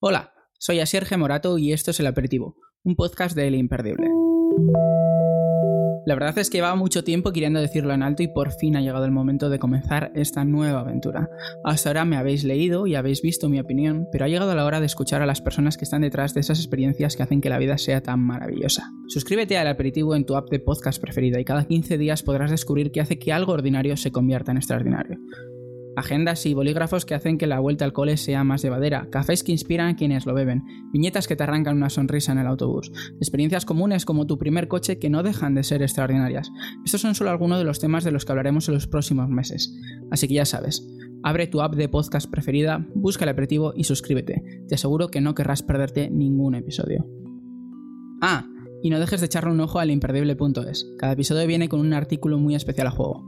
Hola, soy Asierge Morato y esto es El Aperitivo, un podcast de El Imperdible. La verdad es que llevaba mucho tiempo queriendo decirlo en alto y por fin ha llegado el momento de comenzar esta nueva aventura. Hasta ahora me habéis leído y habéis visto mi opinión, pero ha llegado la hora de escuchar a las personas que están detrás de esas experiencias que hacen que la vida sea tan maravillosa. Suscríbete al aperitivo en tu app de podcast preferida y cada 15 días podrás descubrir qué hace que algo ordinario se convierta en extraordinario agendas y bolígrafos que hacen que la vuelta al cole sea más llevadera, cafés que inspiran a quienes lo beben, viñetas que te arrancan una sonrisa en el autobús, experiencias comunes como tu primer coche que no dejan de ser extraordinarias. Estos son solo algunos de los temas de los que hablaremos en los próximos meses. Así que ya sabes, abre tu app de podcast preferida, busca el aperitivo y suscríbete. Te aseguro que no querrás perderte ningún episodio. Ah, y no dejes de echarle un ojo al imperdible.es. Cada episodio viene con un artículo muy especial a juego.